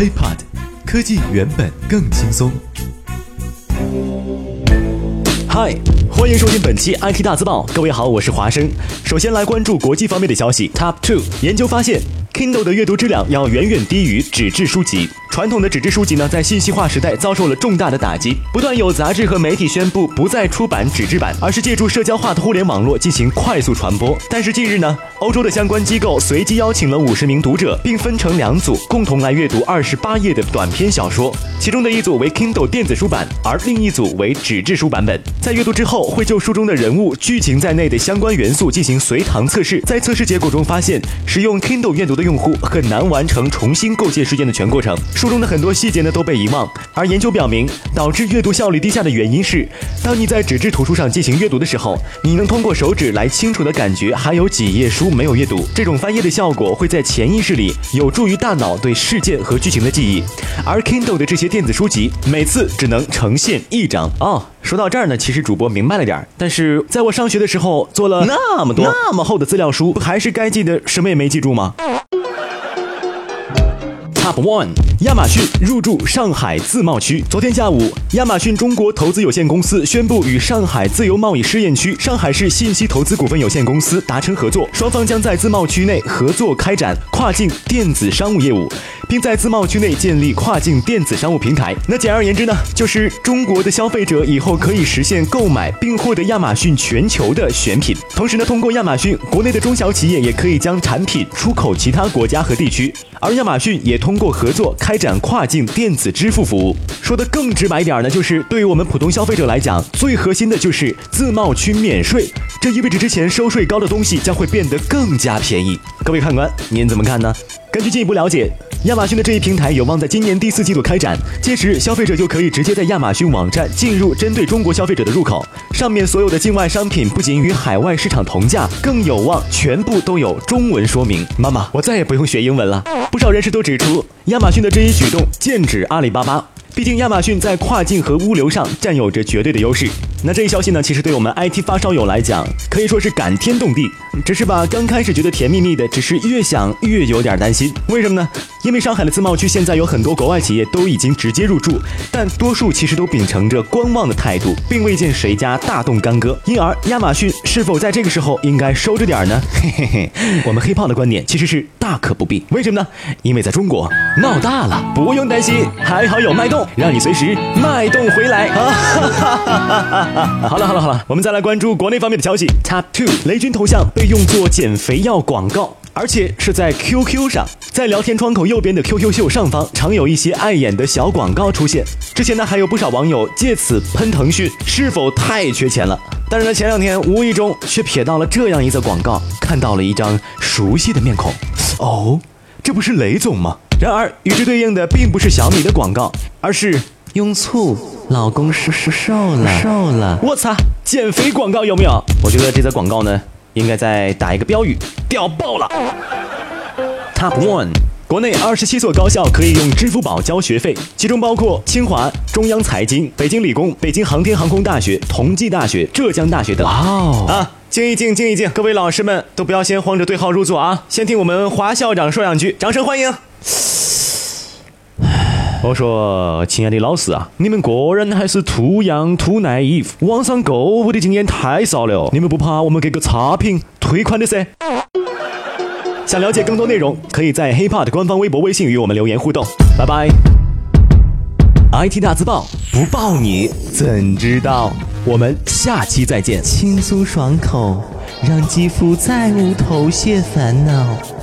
iPod，科技原本更轻松。嗨，欢迎收听本期 IT 大字报。各位好，我是华生。首先来关注国际方面的消息。Top Two 研究发现，Kindle 的阅读质量要远远低于纸质书籍。传统的纸质书籍呢，在信息化时代遭受了重大的打击，不断有杂志和媒体宣布不再出版纸质版，而是借助社交化的互联网络进行快速传播。但是近日呢，欧洲的相关机构随机邀请了五十名读者，并分成两组，共同来阅读二十八页的短篇小说。其中的一组为 Kindle 电子书版，而另一组为纸质书版本。在阅读之后，会就书中的人物、剧情在内的相关元素进行随堂测试。在测试结果中发现，使用 Kindle 阅读的用户很难完成重新构建事件的全过程。书中的很多细节呢都被遗忘，而研究表明，导致阅读效率低下的原因是，当你在纸质图书上进行阅读的时候，你能通过手指来清楚的感觉还有几页书没有阅读，这种翻页的效果会在潜意识里有助于大脑对事件和剧情的记忆。而 Kindle 的这些电子书籍每次只能呈现一张哦。说到这儿呢，其实主播明白了点儿，但是在我上学的时候做了那么多那么厚的资料书，还是该记得什么也没记住吗 One，亚马逊入驻上海自贸区。昨天下午，亚马逊中国投资有限公司宣布与上海自由贸易试验区上海市信息投资股份有限公司达成合作，双方将在自贸区内合作开展跨境电子商务业务，并在自贸区内建立跨境电子商务平台。那简而言之呢，就是中国的消费者以后可以实现购买并获得亚马逊全球的选品，同时呢，通过亚马逊，国内的中小企业也可以将产品出口其他国家和地区，而亚马逊也通。过合作开展跨境电子支付服务，说的更直白点呢，就是对于我们普通消费者来讲，最核心的就是自贸区免税，这意味着之前收税高的东西将会变得更加便宜。各位看官，您怎么看呢？根据进一步了解。亚马逊的这一平台有望在今年第四季度开展，届时消费者就可以直接在亚马逊网站进入针对中国消费者的入口，上面所有的境外商品不仅与海外市场同价，更有望全部都有中文说明。妈妈，我再也不用学英文了。不少人士都指出，亚马逊的这一举动剑指阿里巴巴。毕竟亚马逊在跨境和物流上占有着绝对的优势。那这一消息呢，其实对我们 IT 发烧友来讲，可以说是感天动地。只是吧，刚开始觉得甜蜜蜜的，只是越想越有点担心。为什么呢？因为上海的自贸区现在有很多国外企业都已经直接入驻，但多数其实都秉承着观望的态度，并未见谁家大动干戈。因而亚马逊是否在这个时候应该收着点呢？嘿嘿嘿，我们黑胖的观点其实是大可不必。为什么呢？因为在中国闹大了，不用担心，还好有脉动。让你随时脉动回来啊！哈哈哈好了好了好了，我们再来关注国内方面的消息。Top two，雷军头像被用作减肥药广告，而且是在 QQ 上，在聊天窗口右边的 QQ 秀上方，常有一些碍眼的小广告出现。之前呢，还有不少网友借此喷腾讯是否太缺钱了。但是呢，前两天无意中却瞥到了这样一则广告，看到了一张熟悉的面孔。哦，这不是雷总吗？然而与之对应的并不是小米的广告，而是用醋，老公是是瘦了瘦了。我擦，减肥广告有没有？我觉得这则广告呢，应该再打一个标语，屌爆了。Top one，国内二十七所高校可以用支付宝交学费，其中包括清华、中央财经、北京理工、北京航天航空大学、同济大学、浙江大学等。哇哦啊！静一静，静一静，各位老师们都不要先慌着对号入座啊，先听我们华校长说两句，掌声欢迎。我说，亲爱的老师啊，你们个人还是 too young too naive，网上购物的经验太少了，你们不怕我们给个差评退款的噻？想了解更多内容，可以在 HipHop 的官方微博、微信与我们留言互动。拜拜。IT 大字报不报你怎知道？我们下期再见。轻松爽口，让肌肤再无头屑烦恼。